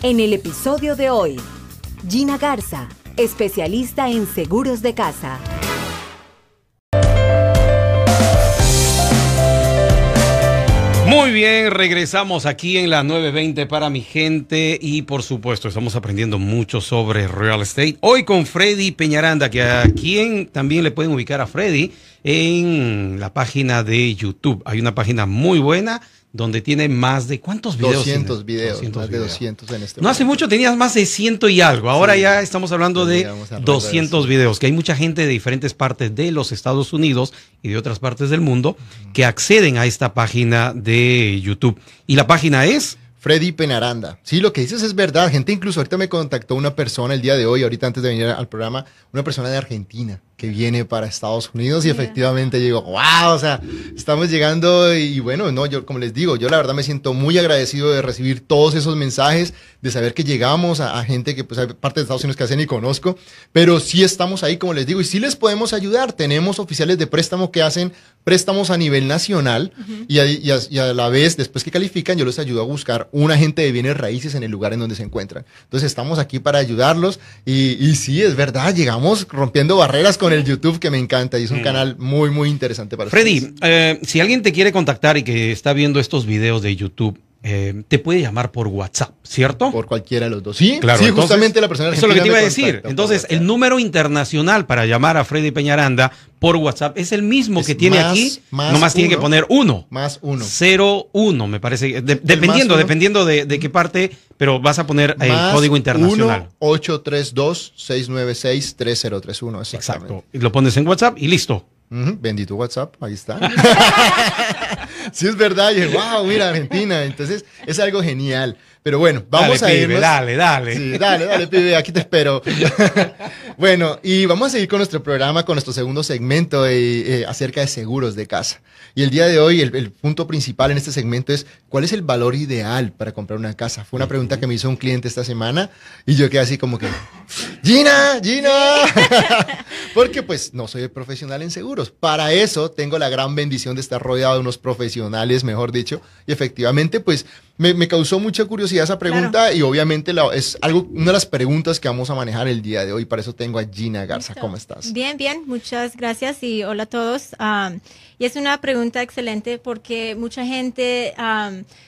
En el episodio de hoy, Gina Garza, especialista en seguros de casa. Muy bien, regresamos aquí en la 920 para mi gente y por supuesto estamos aprendiendo mucho sobre real estate. Hoy con Freddy Peñaranda, que a quien también le pueden ubicar a Freddy en la página de YouTube. Hay una página muy buena donde tiene más de cuántos videos. 200 videos, 200 más de 200 en este No hace mucho tenías más de ciento y algo. Ahora ya estamos hablando de 200 videos, que hay mucha gente de diferentes partes de los Estados Unidos y de otras partes del mundo que acceden a esta página de YouTube. Y la página es Freddy Penaranda. Sí, lo que dices es verdad. Gente, incluso ahorita me contactó una persona el día de hoy, ahorita antes de venir al programa, una persona de Argentina que viene para Estados Unidos y efectivamente digo, wow, o sea, estamos llegando y bueno, no, yo como les digo, yo la verdad me siento muy agradecido de recibir todos esos mensajes, de saber que llegamos a, gente que pues hay parte de Estados Unidos que hace ni conozco, pero sí estamos ahí, como les digo, y sí les podemos ayudar. Tenemos oficiales de préstamo que hacen préstamos a nivel nacional y, a, la vez, después que califican, yo les ayudo a buscar un agente de bienes raíces en el lugar en donde se encuentran. Entonces estamos aquí para ayudarlos y, y sí, es verdad, llegamos rompiendo barreras con el YouTube que me encanta y es un mm. canal muy, muy interesante para Freddy, eh, si alguien te quiere contactar y que está viendo estos videos de YouTube, eh, te puede llamar por WhatsApp, ¿cierto? Por cualquiera de los dos. Sí, claro. Sí, justamente la persona. Eso es lo que te iba a decir. Entonces, el número internacional para llamar a Freddy Peñaranda por WhatsApp es el mismo que tiene aquí. Más nomás tiene que poner uno. Más uno. Cero, uno, me parece. dependiendo, dependiendo de, qué parte, pero vas a poner el código internacional. 832-696-3031. Exacto. Y lo pones en WhatsApp y listo. Bendito WhatsApp, ahí está. sí, es verdad. Y wow, mira, Argentina. Entonces, es algo genial. Pero bueno, vamos a ir. Dale, dale. Sí, dale, dale, pibe, aquí te espero. bueno, y vamos a seguir con nuestro programa, con nuestro segundo segmento eh, acerca de seguros de casa. Y el día de hoy, el, punto principal en este segmento es cuál es el valor ideal para comprar una casa. Fue una pregunta que me hizo un cliente esta semana y yo quedé así como que, Gina, Gina, porque pues no soy profesional en seguros. Para eso tengo la gran bendición de estar rodeado de unos profesionales, mejor dicho, y efectivamente pues me, causó mucha curiosidad esa pregunta y obviamente es algo, una de las preguntas que vamos a manejar el día de hoy. Para eso tengo a Gina Garza. ¿Cómo estás? Bien, bien. Muchas gracias y hola a todos. Y es una pregunta excelente porque mucha gente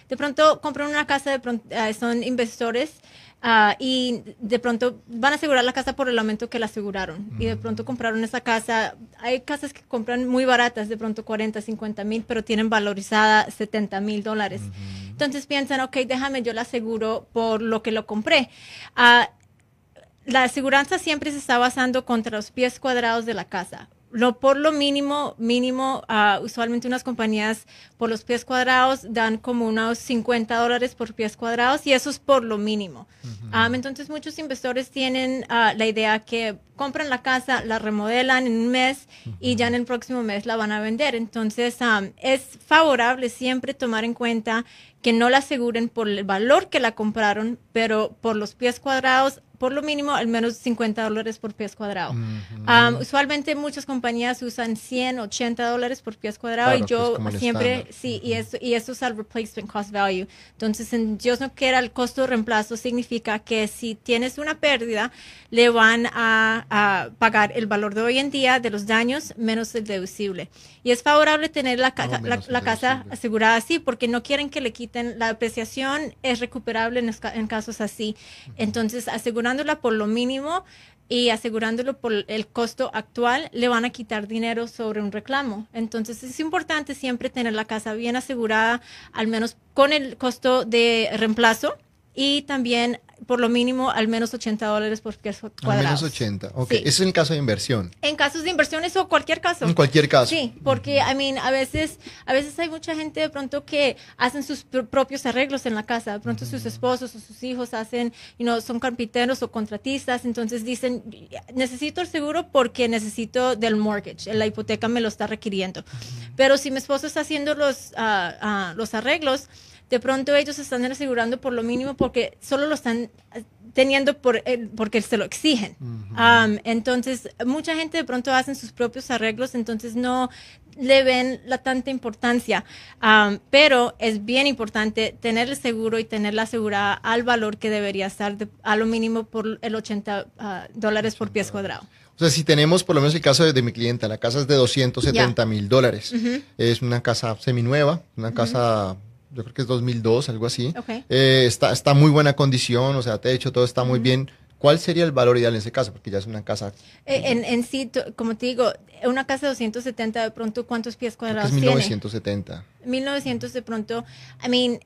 de pronto compran una casa, de pronto, ah, son inversores Ah, y de pronto van a asegurar la casa por el aumento que la aseguraron. Y de pronto compraron esa casa. Hay casas que compran muy baratas, de pronto 40, 50 mil, pero tienen valorizada 70 mil dólares. Entonces piensan, ok, déjame, yo la aseguro por lo que lo compré. Ah, la aseguranza siempre se está basando contra los pies cuadrados de la casa lo, por lo mínimo, mínimo, uh, usualmente unas compañías por los pies cuadrados dan como unos 50 dólares por pies cuadrados y eso es por lo mínimo. Um, entonces muchos inversores tienen uh, la idea que compran la casa, la remodelan en un mes y ya en el próximo mes la van a vender. Entonces um, es favorable siempre tomar en cuenta que no la aseguren por el valor que la compraron, pero por los pies cuadrados por lo mínimo al menos 50 dólares por pies cuadrado. usualmente muchas compañías usan 100, 80 dólares por pies cuadrado y yo siempre, sí, y, eso, y es el replacement cost value. Entonces, en Dios no quiera, el costo de reemplazo significa que si tienes una pérdida, le van a, pagar el valor de hoy en día de los daños menos el deducible. Y es favorable tener la, la, casa asegurada así porque no quieren que le quiten la apreciación, es recuperable en, en casos así. Entonces, asegurando asegurándola por lo mínimo y asegurándolo por el costo actual, le van a quitar dinero sobre un reclamo. Entonces es importante siempre tener la casa bien asegurada, al menos con el costo de reemplazo y también por lo mínimo al menos 80 dólares por pies cuadrados. Al menos 80, ok. Eso es en caso de inversión. En casos de inversiones o cualquier caso. En cualquier caso. Sí, porque, I mean, a veces, a veces hay mucha gente de pronto que hacen sus propios arreglos en la casa. De pronto sus esposos o sus hijos hacen, you know, son carpinteros o contratistas, entonces dicen, necesito el seguro porque necesito del mortgage, la hipoteca me lo está requiriendo. Pero si mi esposo está haciendo los, ah, los arreglos, de pronto ellos están asegurando por lo mínimo porque solo lo están teniendo por, eh, porque se lo exigen. Um, entonces, mucha gente de pronto hacen sus propios arreglos, entonces no le ven la tanta importancia. Um, pero es bien importante tener el seguro y tenerla asegurada al valor que debería estar de- a lo mínimo por el 80 ah, dólares por pies cuadrado. O sea, si tenemos por lo menos el caso de, de mi clienta, la casa es de 270 mil dólares. Es una casa seminueva, una casa, yo creo que es 2002, algo así. Ok. Eh, está, está muy buena condición, o sea, techo, todo está muy bien. ¿Cuál sería el valor ideal en ese caso? Porque ya es una casa Eh, En, en sí, como te digo, una casa de 270 de pronto, ¿cuántos pies creo que cuadrados es tiene? 1970. 1900 de pronto, I mean,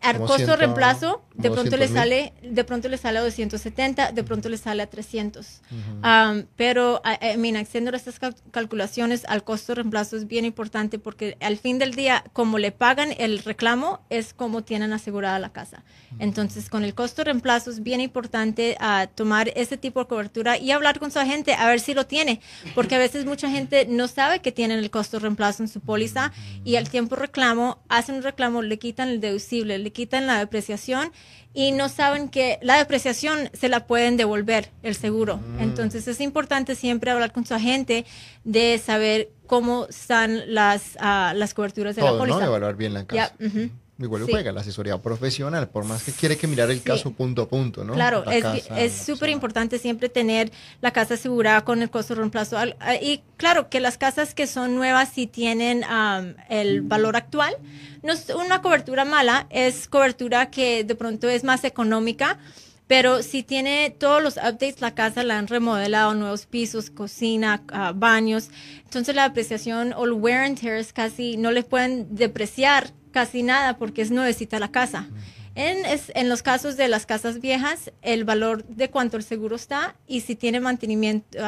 al costo ciento- reemplazo, de pronto le 200,000. sale, de pronto le sale a 270, de pronto le sale a 300. Um, pero, I, I mean, haciendo estas cal- calculaciones, al costo reemplazo es bien importante porque al fin del día, como le pagan el reclamo, es como tienen asegurada la casa. Entonces, con el costo reemplazo es bien importante ah, tomar ese tipo de cobertura y hablar con su agente a ver si lo tiene, porque a veces mucha gente no sabe que tienen el costo reemplazo en su póliza y al tiempo reclamo, hacen un reclamo, le quitan el deducible, le quitan la depreciación y no saben que la depreciación se la pueden devolver el seguro. Entonces es importante siempre hablar con su agente de saber cómo están las, ah, las coberturas de la Todo, ¿no? póliza. Evaluar bien la casa. Igual Sí. juega la asesoría profesional, por más que quiere que mirar el Sí. caso punto a punto, ¿no? Claro, La es, súper importante siempre tener la casa asegurada con el costo de reemplazo. Y claro, que las casas que son nuevas sí tienen am, el valor actual. No es una cobertura mala, es cobertura que de pronto es más económica. Pero si tiene todos los updates, la casa la han remodelado, nuevos pisos, cocina, ah, baños. Entonces la depreciación o el wear and tear es casi, no le pueden depreciar casi nada porque es nuevecita la casa. En, es- en los casos de las casas viejas, el valor de cuánto el seguro está y si tiene mantenimiento,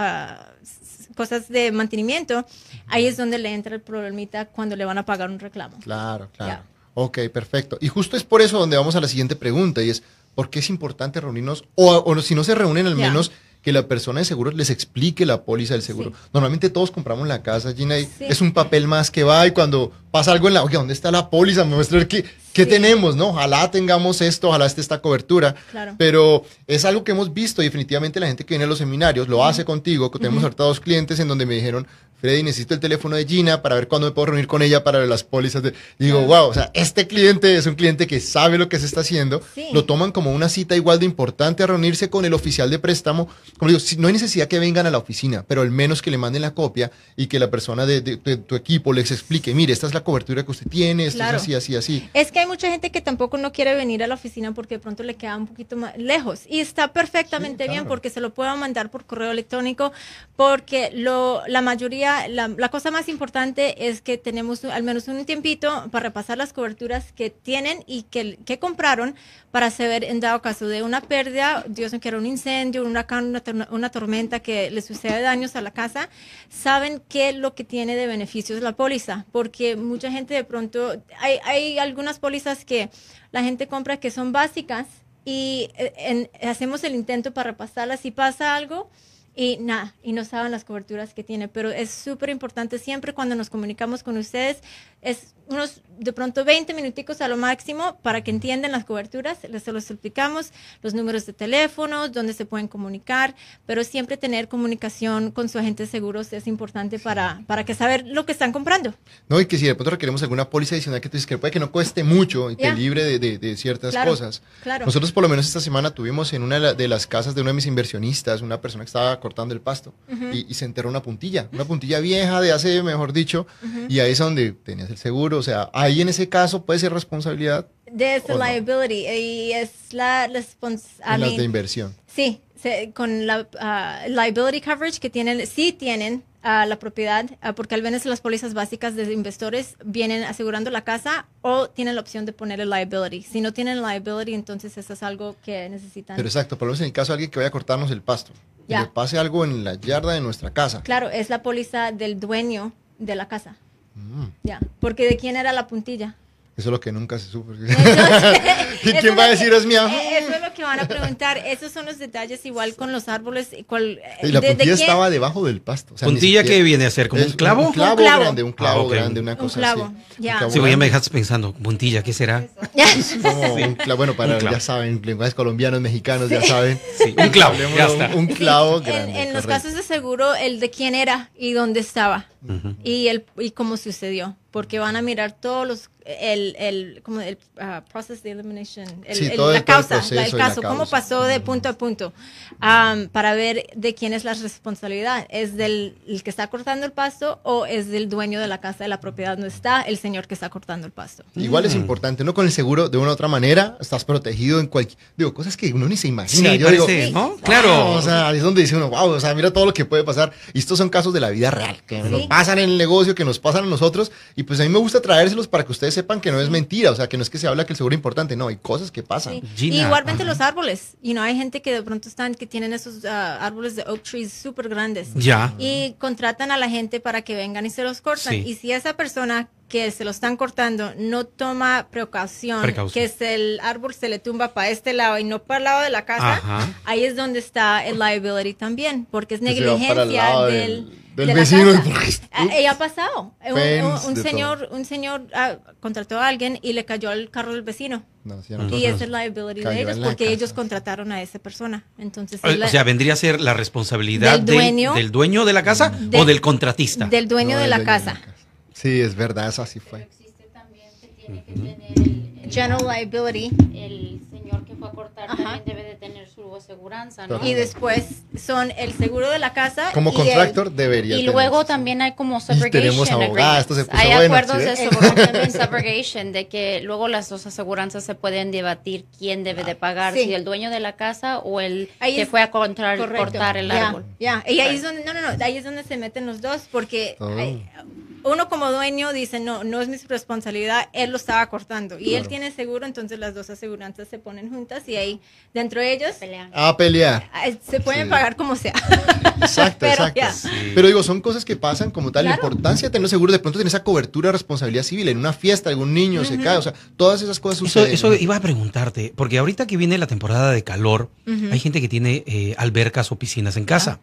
s- cosas de mantenimiento, ahí es donde le entra el problemita cuando le van a pagar un reclamo. Claro, claro. Ya. Ok, perfecto. Y justo es por eso donde vamos a la siguiente pregunta y es, ¿por qué es importante reunirnos? O, o si no se reúnen, al menos que la persona de seguros les explique la póliza del seguro. Sí. Normalmente todos compramos la casa, Gina, y Sí. es un papel más que va y cuando pasa algo en la, oye, ¿dónde está la póliza? Me muestra qué, qué Sí. tenemos, ¿no? Ojalá tengamos esto, ojalá esté esta cobertura. Claro. Pero es algo que hemos visto y definitivamente la gente que viene a los seminarios lo hace contigo, que tenemos ahorita dos clientes en donde me dijeron, Freddy, necesito el teléfono de Gina para ver cuándo me puedo reunir con ella para las pólizas. De... Digo, wow, o sea, este cliente es un cliente que sabe lo que se está haciendo, Sí. lo toman como una cita igual de importante a reunirse con el oficial de préstamo. Como digo, no hay necesidad que vengan a la oficina, pero al menos que le manden la copia y que la persona de, de- de tu equipo les explique, mire, esta es la cobertura que usted tiene, esto Claro. es así, así, así. Es que hay mucha gente que tampoco no quiere venir a la oficina porque de pronto le queda un poquito más lejos. Y está perfectamente Sí, bien porque se lo puedo mandar por correo electrónico porque lo, la mayoría, la, la cosa más importante es que tenemos al menos un tiempito para repasar las coberturas que tienen y que, que compraron para saber en dado caso de una pérdida, Dios no quiera un incendio, un huracán, una, una tormenta que le sucede daños a la casa, saben qué es lo que tiene de beneficios la póliza, porque mucha gente de pronto, hay, hay algunas pólizas que la gente compra que son básicas y eh, en- hacemos el intento para repasarlas. Si pasa algo y nada, y no saben las coberturas que tiene, pero es súper importante siempre cuando nos comunicamos con ustedes, es unos de pronto 20 minuticos a lo máximo para que entiendan las coberturas, les se los explicamos, los números de teléfono, dónde se pueden comunicar, pero siempre tener comunicación con su agente de seguros es importante para, para que saber lo que están comprando. No, y que si de pronto requeremos alguna póliza adicional que tú dices que puede que no cueste mucho y te Ya. libre de, de- de ciertas Claro, cosas. claro. Nosotros por lo menos esta semana tuvimos en una de las casas de uno de mis inversionistas una persona que estaba cortando el pasto y, y se enterró una puntilla, una puntilla vieja de hace, mejor dicho, y ahí es donde tenías el seguro. O sea, ahí en ese caso puede ser responsabilidad De esa liability y es la responsabilidad. las de inversión. Sí, se- con la ah, liability coverage que tienen, sí tienen ah, la propiedad, ah, porque al menos las pólizas básicas de inversores vienen asegurando la casa o tienen la opción de poner el liability. Si no tienen liability, entonces eso es algo que necesitan. Pero exacto, por lo menos en el caso de alguien que vaya a cortarnos el pasto, Ya. le pase algo en la yarda de nuestra casa. Claro, es la póliza del dueño de la casa. Mm, Ya, porque de quién era la puntilla. Eso es lo que nunca se supo. Entonces, ¿Y eso quién es va a lo decir que- es mía? eh, Eso es lo que van a preguntar, esos son los detalles igual con los árboles. Cual, Y la de- de puntilla quién- estaba debajo del pasto. o sea, ni ¿Puntilla siquiera- qué viene a ser? ¿Como un clavo? Un clavo, Un clavo. grande, un clavo Ah, grande, una Un cosa clavo, así. ya. Un clavo Sí, pues ya me dejaste pensando, puntilla, ¿qué será? Es como un clavo, bueno, para, Un clavo. ya saben, lenguajes colombianos, mexicanos, ya saben. Sí, un clavo, ya está. Un, clavo Sí, grande. En, en los casos de seguro, el de quién era y dónde estaba y el y cómo sucedió, porque van a mirar todos los el el como el ah, process de elimination, el- Sí, el- todo el- la todo el causa, la- el y la caso, cómo pasó de punto a punto, am, para ver de quién es la responsabilidad, es del el que está cortando el pasto o es del dueño de la casa de la propiedad donde está el señor que está cortando el pasto. Igual Mm. es importante, ¿no? Con el seguro, de una u otra manera, estás protegido en cualquier... Digo, cosas que uno ni se imagina. Sí, Yo digo, parece, ¿no? "Wow", Claro. o sea, es donde dice uno, wow, o sea, mira todo lo que puede pasar. Y estos son casos de la vida real, que nos pasan en el negocio, que nos pasan a nosotros. Y pues a mí me gusta traérselos para que ustedes sepan que no es mentira. O sea, que no es que se habla que el seguro es importante. No, hay cosas que pasan. Sí. Gina, Y igualmente ajá. los árboles. You know, hay gente que de pronto están, que tienen esos ah, árboles de oak trees súper grandes. Ya. Y contratan a la gente para que vengan y se los cortan. Sí. Y si esa persona que se lo están cortando no toma precaución, Precaución. que se- el árbol se le tumba para este lado y no para el lado de la casa, Ajá. ahí es donde está el liability también, porque es negligencia del- del de la vecino. casa. Ah, eh, ha pasado. Un, Fence, un- un de señor, un señor ah, contrató a alguien y le cayó el carro del vecino. No, sí, no, Y no, es el liability de ellos la porque casa. ellos contrataron a esa persona. Entonces, O la- o sea, vendría a ser la responsabilidad Del del dueño. del dueño de la casa De- o del contratista. del dueño No, de la dueño casa. Sí, es verdad, eso así fue. existe también que tiene que tener el, el- General liability. el señor que fue a cortar Ajá. también debe de tener su aseguranza, ¿no? Y después son el seguro de la casa. Como y contractor el- debería Y tener. luego también hay como tenemos subrogation abogada, agreements. esto se puso Hay bueno, acuerdos ¿sí de subrogation, de que luego las dos aseguranzas se pueden debatir quién debe de pagar, Sí. si el dueño de la casa o el Ahí que es- fue a contrar- cortar el Ya, árbol. Ya, y ahí es donde, no, no, no, ahí es donde se meten los dos porque Oh. hay- uno como dueño dice, no, no es mi responsabilidad, él lo estaba cortando. Y él tiene seguro, entonces las dos aseguranzas se ponen juntas y ahí dentro de ellos Pelean. A pelear. ah, se pueden Sí. pagar como sea. Exacto, Pero, exacto. Pero digo, son cosas que pasan como tal. La importancia de tener seguro, de pronto tener esa cobertura de responsabilidad civil en una fiesta, algún niño se cae, o sea, todas esas cosas Eso, suceden. eso iba a preguntarte, porque ahorita que viene la temporada de calor, hay gente que tiene eh, albercas o piscinas en casa.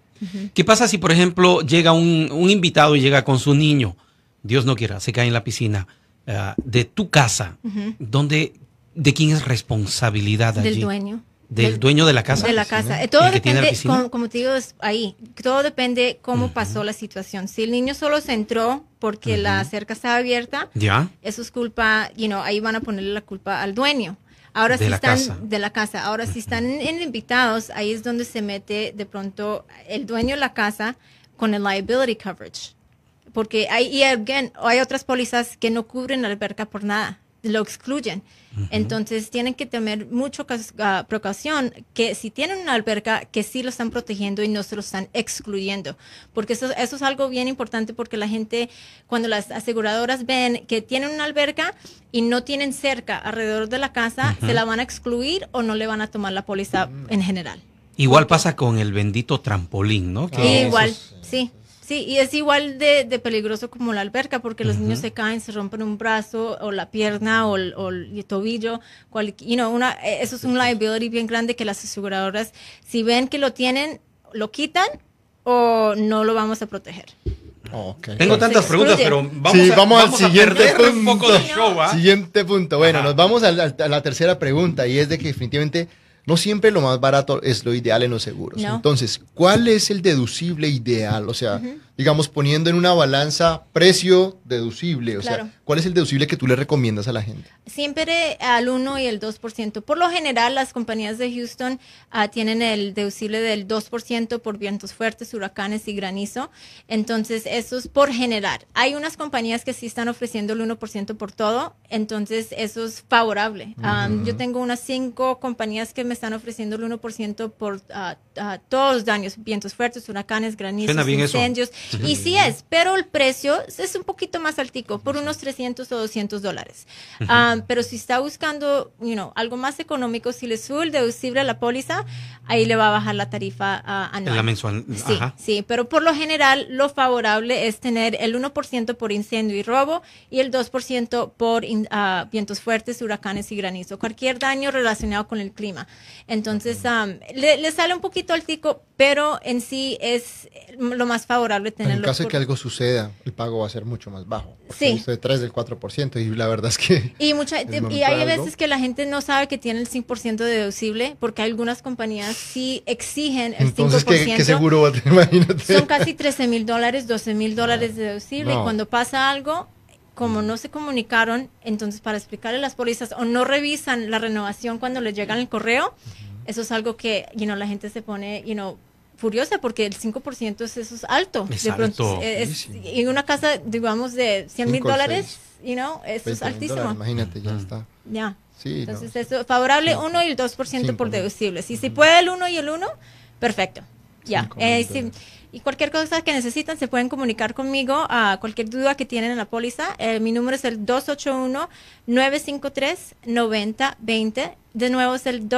¿Qué pasa si, por ejemplo, llega un, un invitado y llega con su niño? Dios no quiera, se cae en la piscina ah, de tu casa. ¿Dónde, ¿De quién es responsabilidad allí? Del dueño. ¿Del dueño de la casa? De la casa. Eh, Todo ¿El que tiene la depende, como, como te digo, es ahí. Todo depende cómo pasó la situación. Si el niño solo se entró porque la cerca estaba abierta, ¿Ya? eso es culpa, you know, ahí van a ponerle la culpa al dueño. Ahora De si la están casa. de la casa, ahora si están en invitados, ahí es donde se mete de pronto el dueño de la casa con el liability coverage. Porque hay, y again, hay otras pólizas que no cubren la alberca por nada, lo excluyen. Entonces tienen que tener mucho ah, precaución que si tienen una alberca que sí lo están protegiendo y no se lo están excluyendo. Porque eso, eso es algo bien importante porque la gente, cuando las aseguradoras ven que tienen una alberca y no tienen cerca alrededor de la casa, se la van a excluir o no le van a tomar la póliza en general. Igual pasa con el bendito trampolín, ¿no? Que igual, es- sí. Sí, y es igual de, de peligroso como la alberca, porque los niños se caen, se rompen un brazo o la pierna o el, o el tobillo. cual- you know, una, eh, eso es un liability bien grande que las aseguradoras, si ven que lo tienen, lo quitan o no lo vamos a proteger. Ok. Tengo tantas preguntas, pero vamos, Sí, a, vamos al siguiente perder un punto. poco de show, ¿ah? Siguiente punto. Bueno, Ajá. nos vamos a la, a la tercera pregunta y es de que definitivamente no siempre lo más barato es lo ideal en los seguros. No. Entonces, ¿cuál es el deducible ideal? O sea, digamos, poniendo en una balanza precio deducible. O Claro. sea, ¿cuál es el deducible que tú le recomiendas a la gente? Siempre al 1 y el 2%. Por lo general, las compañías de Houston ah, tienen el deducible del 2% por vientos fuertes, huracanes y granizo. Entonces, eso es por general. Hay unas compañías que sí están ofreciendo el 1% por todo, entonces eso es favorable. Um, yo tengo unas cinco compañías que me están ofreciendo el 1% por ah, todos los daños, vientos fuertes, huracanes, granizos, eso. Y sí es, pero el precio es un poquito más altico, por unos 300 o 200 dólares. Ah, pero si está buscando, you know, algo más económico, si le sube el deducible a la póliza, ahí le va a bajar la tarifa ah, anual. La mensual. Sí, Ajá. sí, pero por lo general lo favorable es tener el 1% por incendio y robo y el 2% por in- ah, vientos fuertes, huracanes y granizo, cualquier daño relacionado con el clima. Entonces, um, le, le sale un poquito altico, pero en sí es lo más favorable En tenerlo. caso de que algo suceda, el pago va a ser mucho más bajo. Sí. visto detrás del 4% y la verdad es que... Y, mucha, el y hay de algo. veces que la gente no sabe que tiene el 100% deducible, porque algunas compañías sí exigen el Entonces, 5%. ¿qué, qué seguro va a tener? Imagínate. Son casi 13 mil dólares, 12 mil dólares deducible. No. Y cuando pasa algo, como no se comunicaron, entonces para explicarle las pólizas o no revisan la renovación cuando les llega el correo, eso es algo que you know, la gente se pone you know, furiosa porque el 5% es, eso es alto. Es de pronto, alto. es- Sí, sí. y una casa, digamos, de 100 mil dólares, you know, eso 20 es altísimo. dólares, imagínate, ya está. Ya. Sí, no. Entonces, eso, favorable Cinco. 1 y el 2% por Cinco mil. deducible. Si se puede el 1 y el 1, perfecto. Ya. Mil Eh, sí. dólares. Y cualquier cosa que necesitan, se pueden comunicar conmigo a cualquier duda que tienen en la póliza. Eh, mi número es el 281-953-9020. De nuevo es el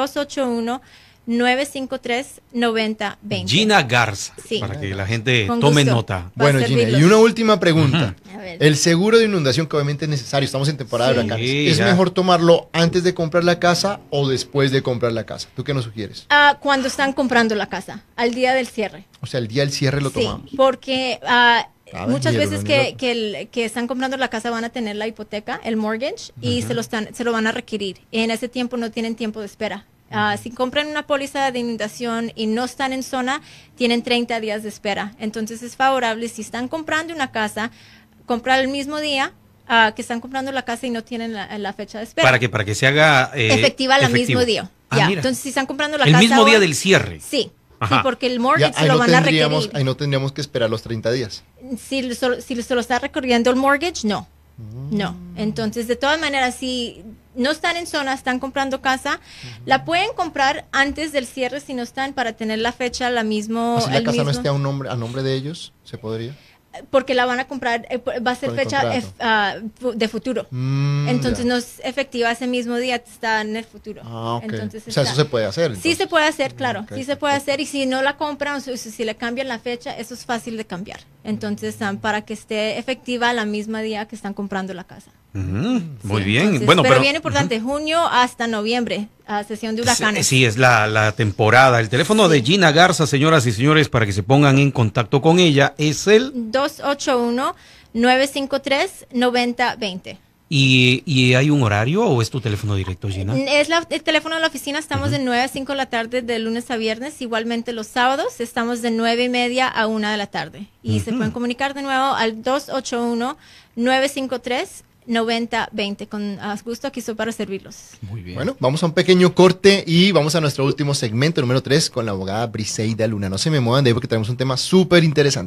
281-953-9020. Gina Garza, Sí. para que la gente Con tome gusto. nota. Bueno, Gina, y una última pregunta. El seguro de inundación que obviamente es necesario, estamos en temporada Sí. de huracanes. Sí, ¿Es ya. mejor tomarlo antes de comprar la casa o después de comprar la casa? ¿Tú qué nos sugieres? Ah, cuando están comprando la casa, al día del cierre. O sea, el día del cierre lo Sí, tomamos. porque ah, ver, muchas veces que, que, el- que están comprando la casa van a tener la hipoteca, el mortgage, y se, lo están, se lo van a requerir. Y en ese tiempo no tienen tiempo de espera. Ah, si compran una póliza de inundación y no están en zona, tienen 30 días de espera. Entonces es favorable si están comprando una casa, comprar el mismo día ah, que están comprando la casa y no tienen la, la fecha de espera. Para que, para que se haga eh, efectiva el mismo día. Ah. Entonces si están comprando la el casa mismo día del cierre. Sí. Sí, porque el Ya, mortgage se lo no van a requerir. ahí no tendríamos que esperar los 30 días. si, lo- solo- si se lo está recorriendo el mortgage, no. Mm. No. Entonces, de todas maneras, si no están en zona, están comprando casa, la pueden comprar antes del cierre si no están para tener la fecha la mismo. Así la el casa no esté a, un nombre, a nombre de ellos, ¿se podría? Porque la van a comprar, eh, va a ser fecha ef- fu- de futuro. Mm, Entonces no es efectiva ese mismo día, está en el futuro. Ah. Entonces, o sea, está- eso se puede hacer. Sí se puede hacer, claro, Ok, sí se puede hacer y si no la compran, o si, si le cambian la fecha, eso es fácil de cambiar. Entonces, ah, para que esté efectiva la misma día que están comprando la casa. Muy Sí, bien. entonces, bueno, pero, pero, bien importante, junio hasta noviembre, a sesión de huracanes. Sí, es la, la temporada. El teléfono de Gina Garza, señoras y señores, para que se pongan en contacto con ella, es el... 281-953-9020. ¿Y, y hay un horario o es tu teléfono directo, Gina? Es la- el teléfono de la oficina, estamos de 9 a 5 de la tarde de lunes a viernes, igualmente los sábados estamos de 9 y media a 1 de la tarde. Y se pueden comunicar de nuevo al 281-953-9020. Con ah, gusto aquí estoy para servirlos. Muy bien. Bueno, vamos a un pequeño corte y vamos a nuestro último segmento, número 3, con la abogada Briseida Luna. No se me muevan de ahí porque tenemos un tema súper interesante.